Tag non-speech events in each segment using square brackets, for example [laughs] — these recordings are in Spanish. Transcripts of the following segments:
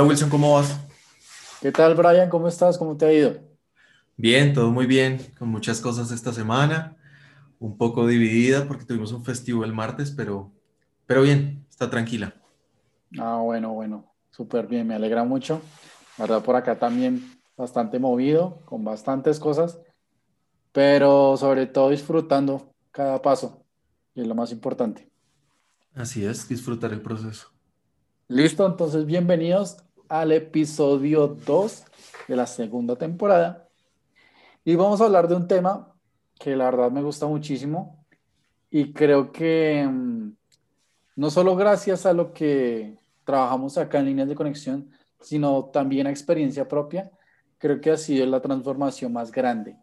Hola Wilson, ¿cómo vas? ¿Qué tal, Brian? ¿Cómo estás? ¿Cómo te ha ido? Bien, todo muy bien, con muchas cosas esta semana, un poco dividida porque tuvimos un festivo el martes, pero, pero bien, está tranquila. Ah, bueno, bueno, súper bien, me alegra mucho. La verdad, por acá también bastante movido, con bastantes cosas, pero sobre todo disfrutando cada paso, y es lo más importante. Así es, disfrutar el proceso. Listo, entonces bienvenidos al episodio 2 de la segunda temporada. Y vamos a hablar de un tema que la verdad me gusta muchísimo y creo que mm, no solo gracias a lo que trabajamos acá en líneas de conexión, sino también a experiencia propia, creo que ha sido la transformación más grande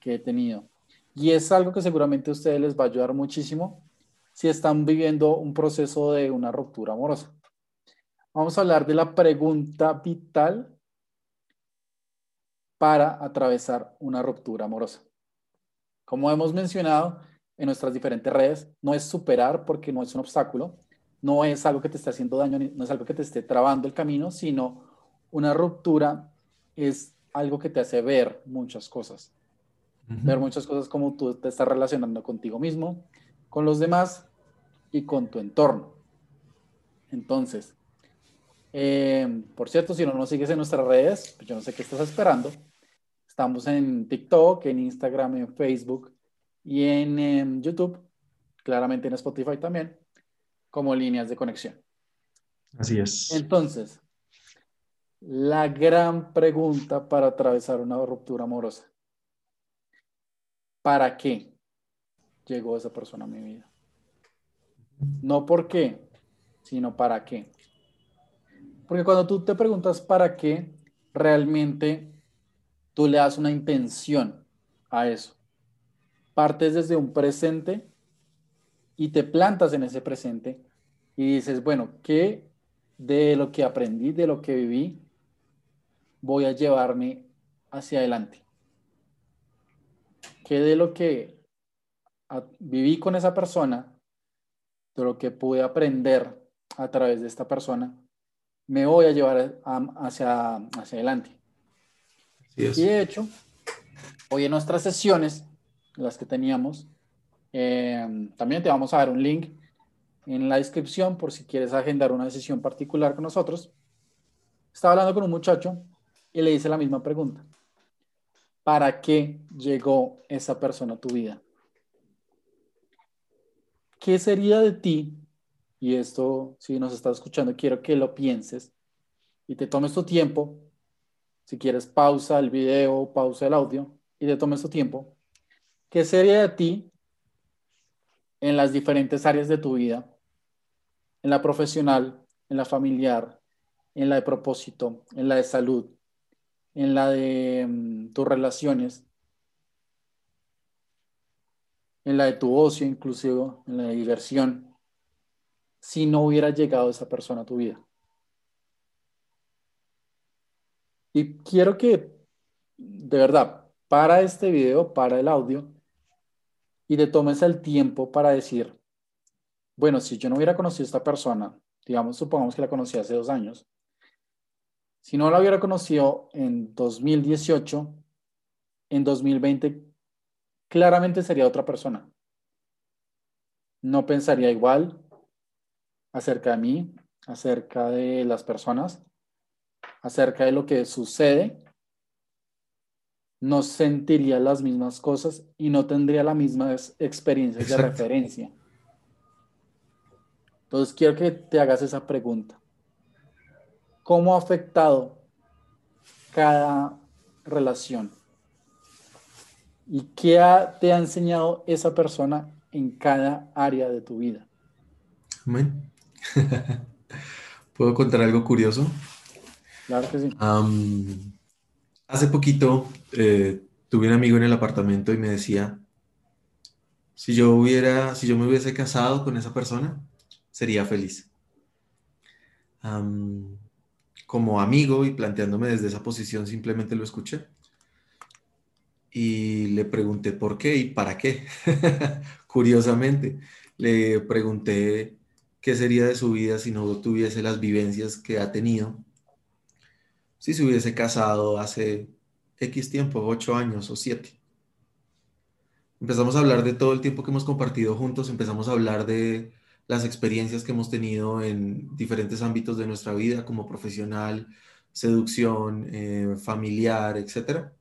que he tenido. Y es algo que seguramente a ustedes les va a ayudar muchísimo si están viviendo un proceso de una ruptura amorosa. Vamos a hablar de la pregunta vital para atravesar una ruptura amorosa. Como hemos mencionado en nuestras diferentes redes, no es superar porque no es un obstáculo, no es algo que te esté haciendo daño, no es algo que te esté trabando el camino, sino una ruptura es algo que te hace ver muchas cosas. Ver muchas cosas como tú te estás relacionando contigo mismo, con los demás y con tu entorno. Entonces, eh, por cierto, si no nos sigues en nuestras redes, pues yo no sé qué estás esperando. Estamos en TikTok, en Instagram, en Facebook y en, en YouTube, claramente en Spotify también, como líneas de conexión. Así es. Entonces, la gran pregunta para atravesar una ruptura amorosa. ¿Para qué llegó esa persona a mi vida? No por qué, sino para qué. Porque cuando tú te preguntas para qué, realmente tú le das una intención a eso. Partes desde un presente y te plantas en ese presente y dices, bueno, ¿qué de lo que aprendí, de lo que viví, voy a llevarme hacia adelante? ¿Qué de lo que viví con esa persona, de lo que pude aprender a través de esta persona, me voy a llevar hacia, hacia adelante. Y de hecho, hoy en nuestras sesiones, las que teníamos, eh, también te vamos a dar un link en la descripción por si quieres agendar una sesión particular con nosotros. Estaba hablando con un muchacho y le hice la misma pregunta. ¿Para qué llegó esa persona a tu vida? ¿Qué sería de ti y esto, si nos estás escuchando, quiero que lo pienses y te tomes tu tiempo. Si quieres, pausa el video, pausa el audio y te tomes tu tiempo. ¿Qué sería de ti en las diferentes áreas de tu vida? En la profesional, en la familiar, en la de propósito, en la de salud, en la de mm, tus relaciones, en la de tu ocio inclusive, en la de diversión si no hubiera llegado esa persona a tu vida. Y quiero que, de verdad, para este video, para el audio, y te tomes el tiempo para decir, bueno, si yo no hubiera conocido a esta persona, digamos, supongamos que la conocí hace dos años, si no la hubiera conocido en 2018, en 2020, claramente sería otra persona. No pensaría igual, acerca de mí, acerca de las personas, acerca de lo que sucede, no sentiría las mismas cosas y no tendría las mismas experiencias de referencia. Entonces quiero que te hagas esa pregunta. ¿Cómo ha afectado cada relación? ¿Y qué te ha enseñado esa persona en cada área de tu vida? Amén. [laughs] ¿Puedo contar algo curioso? Claro que sí. hace poquito eh, tuve un amigo en el apartamento y me decía, si yo hubiera, si yo me hubiese casado con esa persona, sería feliz. como amigo y planteándome desde esa posición, simplemente lo escuché. Y le pregunté por qué y para qué. [laughs] Curiosamente, le pregunté qué sería de su vida si no tuviese las vivencias que ha tenido si se hubiese casado hace X tiempo, ocho años o siete. Empezamos a hablar de todo el tiempo que hemos compartido juntos, empezamos a hablar de las experiencias que hemos tenido en diferentes ámbitos de nuestra vida, como profesional, seducción, eh, familiar, etc.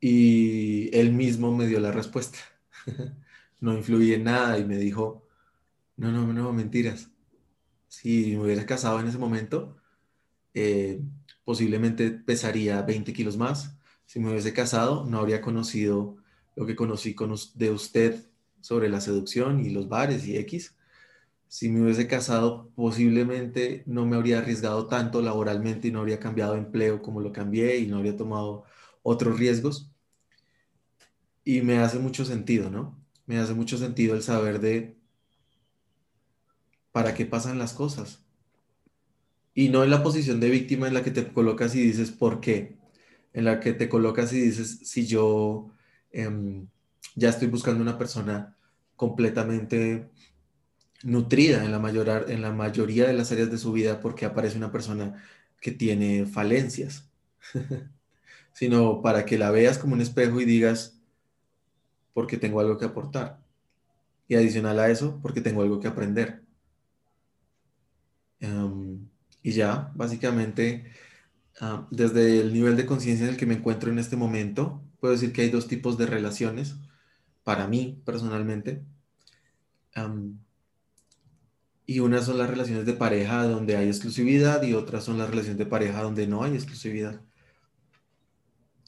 Y él mismo me dio la respuesta. [laughs] no influí en nada y me dijo, no, no, no, mentiras. Si me hubiera casado en ese momento, eh, posiblemente pesaría 20 kilos más. Si me hubiese casado, no habría conocido lo que conocí con, de usted sobre la seducción y los bares y X. Si me hubiese casado, posiblemente no me habría arriesgado tanto laboralmente y no habría cambiado de empleo como lo cambié y no habría tomado otros riesgos. Y me hace mucho sentido, ¿no? Me hace mucho sentido el saber de para qué pasan las cosas. Y no en la posición de víctima en la que te colocas y dices, ¿por qué? En la que te colocas y dices, si yo em, ya estoy buscando una persona completamente nutrida en la, mayor, en la mayoría de las áreas de su vida porque aparece una persona que tiene falencias, [laughs] sino para que la veas como un espejo y digas, porque tengo algo que aportar. Y adicional a eso, porque tengo algo que aprender. Y ya, básicamente, desde el nivel de conciencia en el que me encuentro en este momento, puedo decir que hay dos tipos de relaciones para mí personalmente. y unas son las relaciones de pareja donde hay exclusividad y otras son las relaciones de pareja donde no hay exclusividad.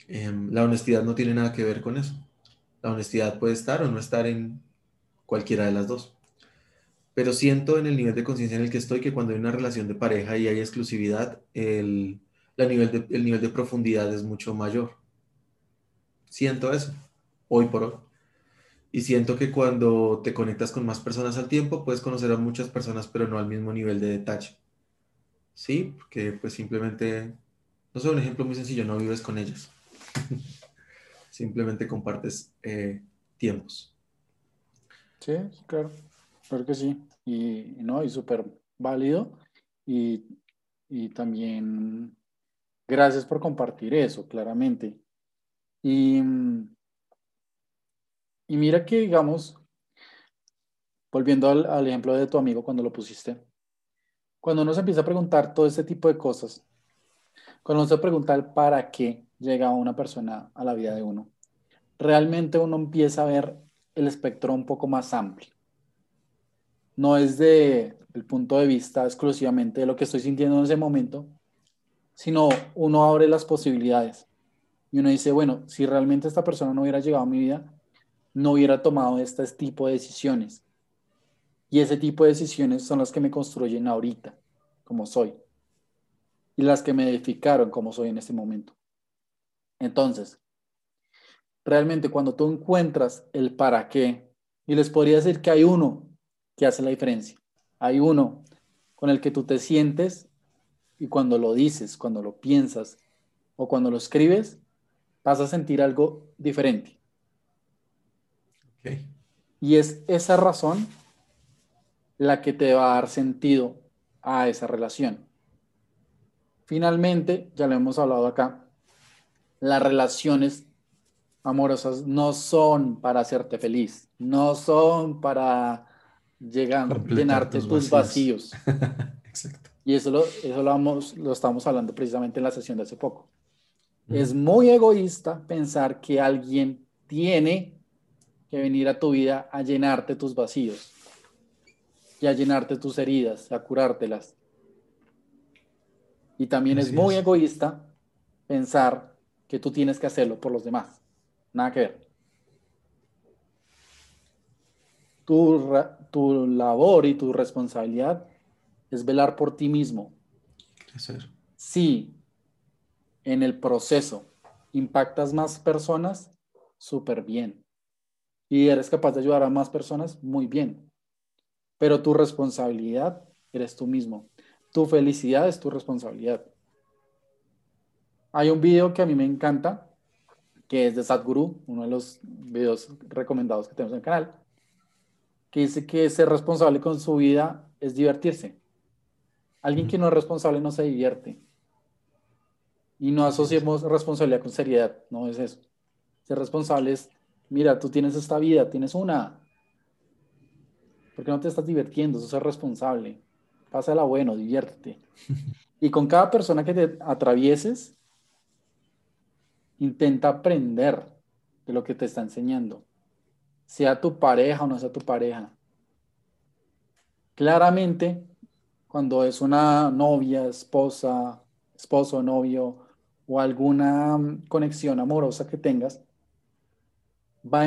Em, la honestidad no tiene nada que ver con eso. La honestidad puede estar o no estar en cualquiera de las dos. Pero siento en el nivel de conciencia en el que estoy que cuando hay una relación de pareja y hay exclusividad, el, la nivel de, el nivel de profundidad es mucho mayor. Siento eso, hoy por hoy. Y siento que cuando te conectas con más personas al tiempo, puedes conocer a muchas personas, pero no al mismo nivel de detalle. Sí, porque pues simplemente, no sé, un ejemplo muy sencillo, no vives con ellas. [laughs] simplemente compartes eh, tiempos. Sí, claro, claro que sí. Y, no, y súper válido. Y, y también gracias por compartir eso, claramente. Y, y mira que, digamos, volviendo al, ejemplo de tu amigo cuando lo pusiste, cuando uno se empieza a preguntar todo este tipo de cosas, cuando uno se pregunta el para qué llega una persona a la vida de uno, realmente uno empieza a ver el espectro un poco más amplio. No es de el punto de vista exclusivamente de lo que estoy sintiendo en ese momento, sino uno abre las posibilidades y uno dice, bueno, si realmente esta persona no hubiera llegado a mi vida, no hubiera tomado este tipo de decisiones. Y ese tipo de decisiones son las que me construyen ahorita, como soy. Y las que me edificaron como soy en este momento. Entonces, realmente cuando tú encuentras el para qué, y les podría decir que hay uno que hace la diferencia. Hay uno con el que tú te sientes y cuando lo dices, cuando lo piensas o cuando lo escribes, vas a sentir algo diferente. Y es esa razón la que te va a dar sentido a esa relación. Finalmente, ya lo hemos hablado acá, las relaciones amorosas no son para hacerte feliz, no son para llegar, llenarte tus vacíos. [laughs] Exacto. Y eso, lo, eso lo, vamos, lo estamos hablando precisamente en la sesión de hace poco. Es muy egoísta pensar que alguien tiene que venir a tu vida a llenarte tus vacíos y a llenarte tus heridas, a curártelas. Y también es muy egoísta pensar que tú tienes que hacerlo por los demás. Nada que ver. Tu, tu labor y tu responsabilidad es velar por ti mismo. Crecer. Si en el proceso impactas más personas, súper bien y eres capaz de ayudar a más personas, muy bien. Pero tu responsabilidad eres tú mismo. Tu felicidad es tu responsabilidad. Hay un video que a mí me encanta, que es de Sadhguru, uno de los videos recomendados que tenemos en el canal, que dice que ser responsable con su vida es divertirse. Alguien que no es responsable no se divierte. Y no asociemos responsabilidad con seriedad, no es eso. Ser responsable es, mira, tú tienes esta vida, tienes una. ¿Por qué no te estás divirtiendo? Eso es responsable. Pásala bueno, diviértete. [laughs] Y con cada persona que te atravieses, intenta aprender de lo que te está enseñando. Sea tu pareja o no sea tu pareja. Claramente, cuando es una novia, esposa, esposo, novio o alguna mm, conexión amorosa que tengas, va,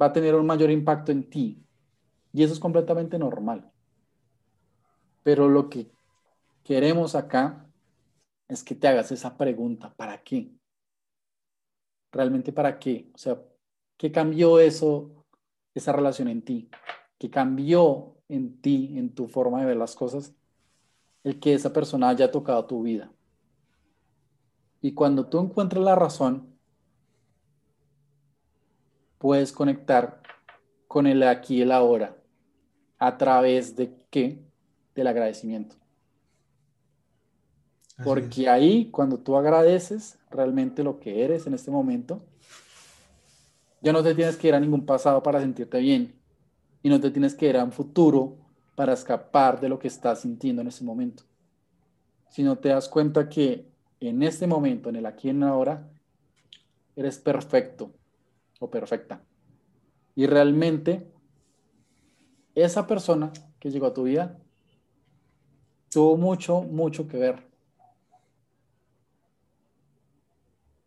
va a tener un mayor impacto en ti. Y eso es completamente normal. Pero lo que queremos acá es que te hagas esa pregunta, ¿para qué? ¿Realmente para qué? O sea, ¿qué cambió eso, esa relación en ti? ¿Qué cambió en ti, en tu forma de ver las cosas, el que esa persona haya tocado tu vida? Y cuando tú encuentres la razón, puedes conectar con el aquí y el ahora. ¿A través de qué? Del agradecimiento. Porque ahí, cuando tú agradeces realmente lo que eres en este momento, ya no te tienes que ir a ningún pasado para sentirte bien y no te tienes que ir a un futuro para escapar de lo que estás sintiendo en ese momento. Sino te das cuenta que en este momento, en el aquí y en ahora, eres perfecto o perfecta. Y realmente esa persona que llegó a tu vida tuvo mucho, mucho que ver.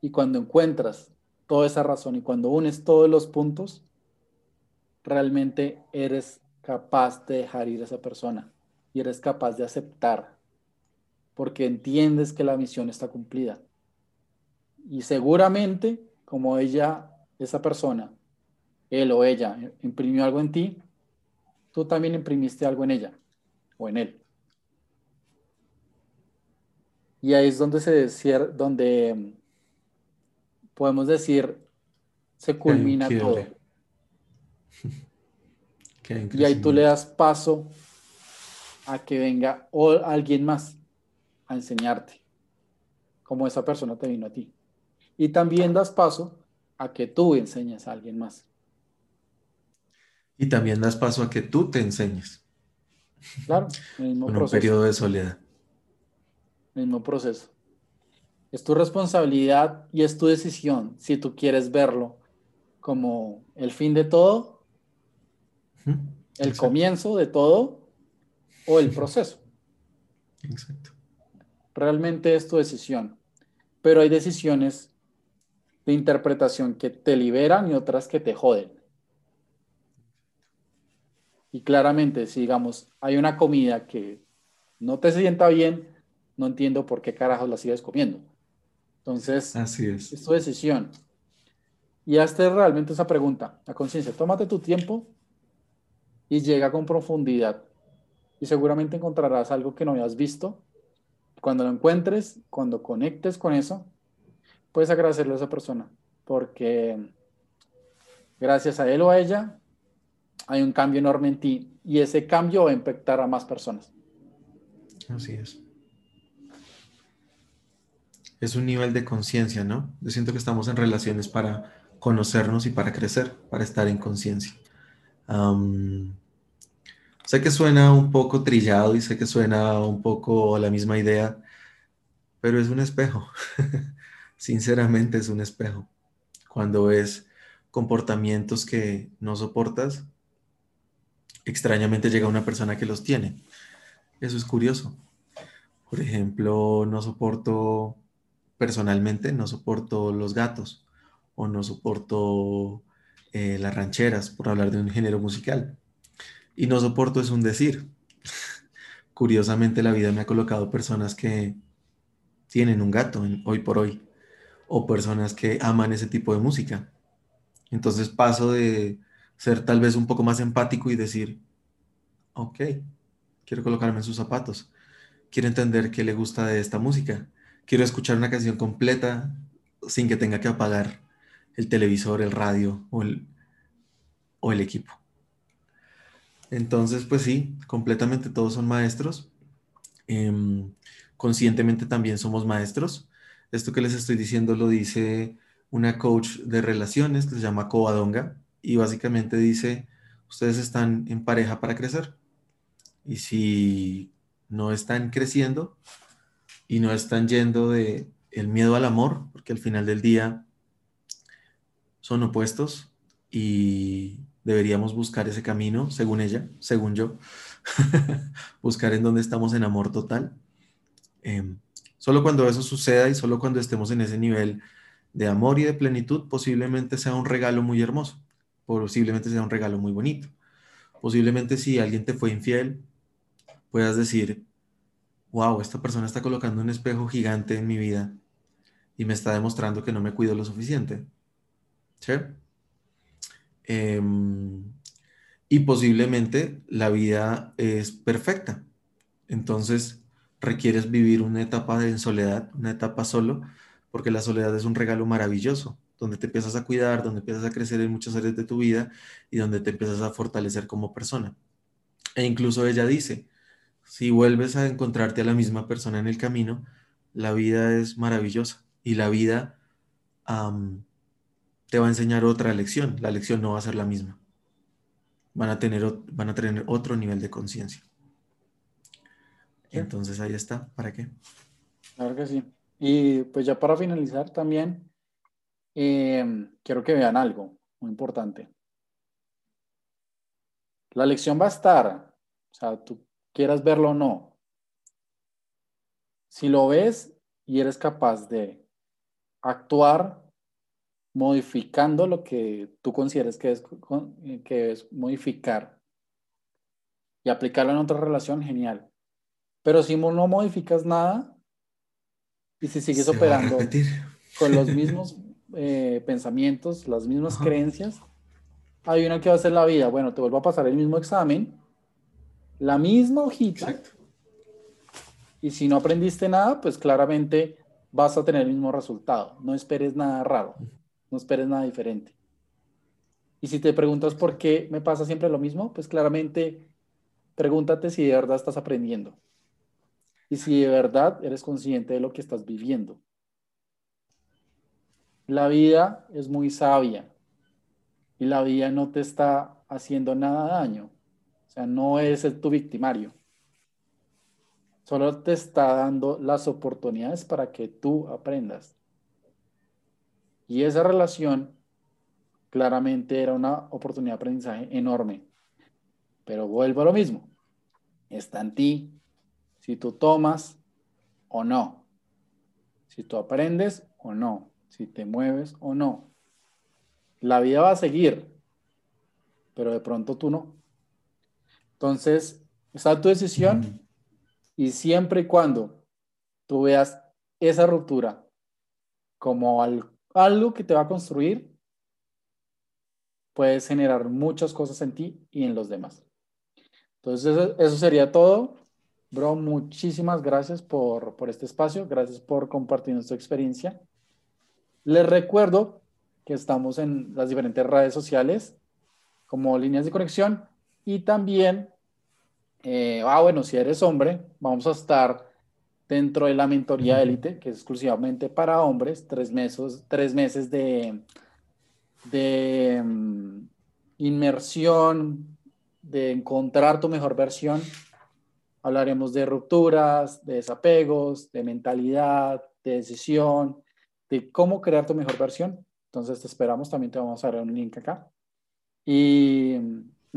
Y cuando encuentras toda esa razón y cuando unes todos los puntos, realmente eres capaz de dejar ir a esa persona y eres capaz de aceptar porque entiendes que la misión está cumplida. Y seguramente, como ella, esa persona, él o ella, imprimió algo en ti, tú también imprimiste algo en ella o en él. Y ahí es donde se donde podemos decir, se culmina todo. [laughs] y ahí tú le das paso a que venga o alguien más a enseñarte, como esa persona te vino a ti. Y también das paso a que tú enseñes a alguien más. Y también das paso a que tú te enseñes. Claro, el mismo proceso. un periodo de soledad. Mismo proceso. Es tu responsabilidad y es tu decisión si tú quieres verlo como el fin de todo, el comienzo de todo o el proceso. Exacto. Realmente es tu decisión. Pero hay decisiones de interpretación que te liberan y otras que te joden. Y claramente, si digamos, hay una comida que no te sienta bien, no entiendo por qué carajos la sigues comiendo. Entonces, Así es. es tu decisión. Y hazte realmente esa pregunta, la conciencia. Tómate tu tiempo y llega con profundidad. Y seguramente encontrarás algo que no habías visto cuando lo encuentres, cuando conectes con eso, puedes agradecerle a esa persona, porque gracias a él o a ella hay un cambio enorme en ti y ese cambio va a impactar a más personas. Así es. Es un nivel de conciencia, ¿no? Yo siento que estamos en relaciones para conocernos y para crecer, para estar en conciencia. Sé que suena un poco trillado y sé que suena un poco la misma idea, pero es un espejo. [laughs] Sinceramente es un espejo. Cuando ves comportamientos que no soportas, extrañamente llega una persona que los tiene. Eso es curioso. Por ejemplo, no soporto personalmente, no soporto los gatos o no soporto eh, las rancheras, por hablar de un género musical y no soporto es un decir. [laughs] Curiosamente la vida me ha colocado personas que tienen un gato hoy por hoy o personas que aman ese tipo de música. Entonces paso de ser tal vez un poco más empático y decir, ok, quiero colocarme en sus zapatos, quiero entender qué le gusta de esta música, quiero escuchar una canción completa sin que tenga que apagar el televisor, el radio o el, o el equipo. Entonces, pues sí, completamente todos son maestros. Em, conscientemente también somos maestros. Esto que les estoy diciendo lo dice una coach de relaciones que se llama Covadonga y básicamente dice, ustedes están en pareja para crecer. Y si no están creciendo y no están yendo de el miedo al amor, porque al final del día son opuestos y deberíamos buscar ese camino, según ella, según yo, [laughs] buscar en donde estamos en amor total. Em, solo cuando eso suceda y solo cuando estemos en ese nivel de amor y de plenitud, posiblemente sea un regalo muy hermoso, posiblemente sea un regalo muy bonito. Posiblemente si alguien te fue infiel, puedas decir, wow, esta persona está colocando un espejo gigante en mi vida y me está demostrando que no me cuido lo suficiente. ¿Sí? Em, y posiblemente la vida es perfecta. Entonces requieres vivir una etapa de soledad, una etapa solo, porque la soledad es un regalo maravilloso, donde te empiezas a cuidar, donde empiezas a crecer en muchas áreas de tu vida y donde te empiezas a fortalecer como persona. E incluso ella dice, si vuelves a encontrarte a la misma persona en el camino, la vida es maravillosa y la vida te va a enseñar otra lección. La lección no va a ser la misma. Van a tener, van a tener otro nivel de conciencia. Entonces ahí está. ¿Para qué? Claro que sí. Y pues ya para finalizar también, em, quiero que vean algo muy importante. La lección va a estar, o sea, tú quieras verlo o no. Si lo ves y eres capaz de actuar modificando lo que tú consideres que es, que es modificar y aplicarlo en otra relación, genial. Pero si no modificas nada y si sigues operando con los [laughs] mismos eh, pensamientos, las mismas creencias, hay una que va a ser la vida. Bueno, te vuelvo a pasar el mismo examen, la misma hojita. Y si no aprendiste nada, pues claramente vas a tener el mismo resultado. No esperes nada raro. No esperes nada diferente. Y si te preguntas por qué me pasa siempre lo mismo, pues claramente pregúntate si de verdad estás aprendiendo. Y si de verdad eres consciente de lo que estás viviendo. La vida es muy sabia y la vida no te está haciendo nada daño. Sea, no es tu victimario. Solo te está dando las oportunidades para que tú aprendas. Y esa relación claramente era una oportunidad de aprendizaje enorme. Pero vuelvo a lo mismo. Está en ti si tú tomas o no. Si tú aprendes o no. Si te mueves o no. La vida va a seguir, pero de pronto tú no. Entonces, está tu decisión y siempre y cuando tú veas esa ruptura como algo algo que te va a construir, puedes generar muchas cosas en ti y en los demás. Entonces, eso, sería todo. Bro, muchísimas gracias por, por este espacio. Gracias por compartir nuestra experiencia. Les recuerdo que estamos en las diferentes redes sociales como líneas de conexión y también, eh, ah, bueno, si eres hombre, vamos a estar dentro de la mentoría élite, que es exclusivamente para hombres, tres meses, tres meses de, de mm, inmersión, de encontrar tu mejor versión. Hablaremos de rupturas, de desapegos, de mentalidad, de decisión, de cómo crear tu mejor versión. Entonces te esperamos, también te vamos a dar un link acá. Y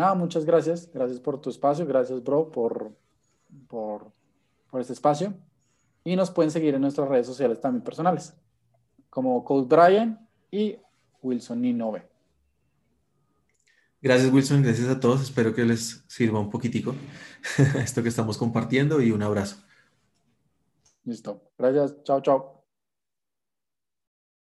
nada, muchas gracias. Gracias por tu espacio. Gracias, bro, por, por, por este espacio. Y nos pueden seguir en nuestras redes sociales también personales, como Code Brian y Wilson Ninove. Gracias Wilson, gracias a todos. Espero que les sirva un poquitico [laughs] esto que estamos compartiendo y un abrazo. Listo. Gracias. Chao, chao.